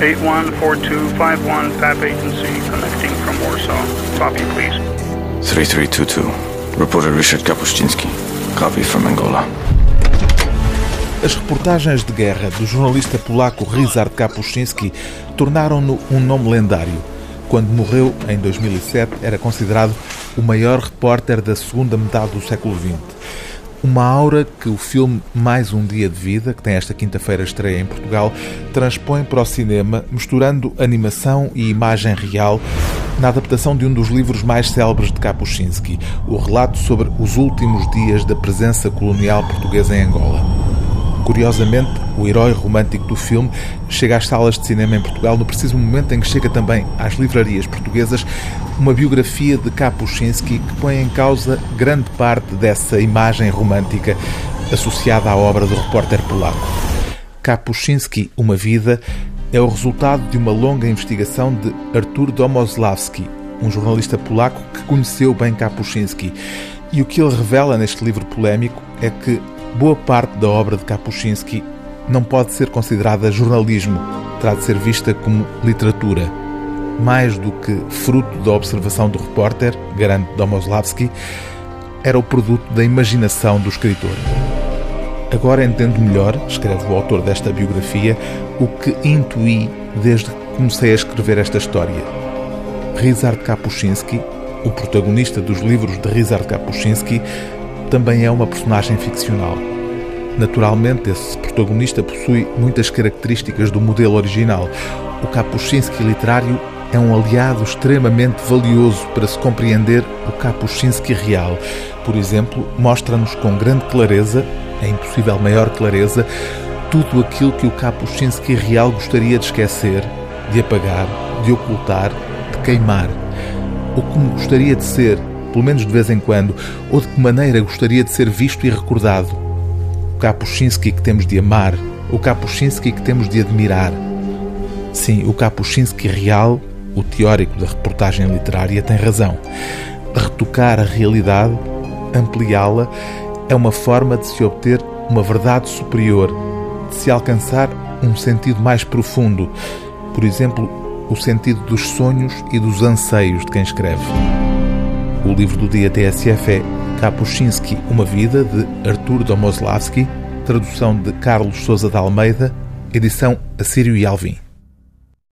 814251 PAP agency connecting from Warsaw. Copy, please. 3322. Reporter Richard Kapuscinski. Copy from Angola. As reportagens de guerra do jornalista polaco Ryszard Kapuscinski tornaram-no um nome lendário. Quando morreu, em 2007, era considerado o maior repórter da segunda metade do século XX. Uma aura que o filme Mais um Dia de Vida, que tem esta quinta-feira estreia em Portugal, transpõe para o cinema, misturando animação e imagem real, na adaptação de um dos livros mais célebres de Kapuscinski, o relato sobre os últimos dias da presença colonial portuguesa em Angola. Curiosamente, o herói romântico do filme chega às salas de cinema em Portugal no preciso momento em que chega também às livrarias portuguesas uma biografia de Kapuscinski que põe em causa grande parte dessa imagem romântica associada à obra do repórter polaco. Kapuscinski, Uma Vida, é o resultado de uma longa investigação de Artur Domoslavski, um jornalista polaco que conheceu bem Kapuscinski. E o que ele revela neste livro polémico é que Boa parte da obra de Kapuscinski não pode ser considerada jornalismo, terá de ser vista como literatura. Mais do que fruto da observação do repórter, garante Domoslavski, era o produto da imaginação do escritor. Agora entendo melhor, escreve o autor desta biografia, o que intuí desde que comecei a escrever esta história. Ryszard Kapuscinski, o protagonista dos livros de Ryszard Kapuscinski, também é uma personagem ficcional. Naturalmente, esse protagonista possui muitas características do modelo original. O Kapuscinski literário é um aliado extremamente valioso para se compreender o Kapuscinski real. Por exemplo, mostra-nos com grande clareza, é impossível maior clareza, tudo aquilo que o Kapuscinski real gostaria de esquecer, de apagar, de ocultar, de queimar. Ou como gostaria de ser, pelo menos de vez em quando, ou de que maneira gostaria de ser visto e recordado. Kapuscinski que temos de amar, o Kapuscinski que temos de admirar. Sim, o Kapuscinski real, o teórico da reportagem literária, tem razão. Retocar a realidade, ampliá-la, é uma forma de se obter uma verdade superior, de se alcançar um sentido mais profundo. Por exemplo, o sentido dos sonhos e dos anseios de quem escreve. O livro do dia TSF é Kapuscinski, Uma Vida, de Artur Domoslavski, tradução de Carlos Souza de Almeida, edição Assírio e Alvim.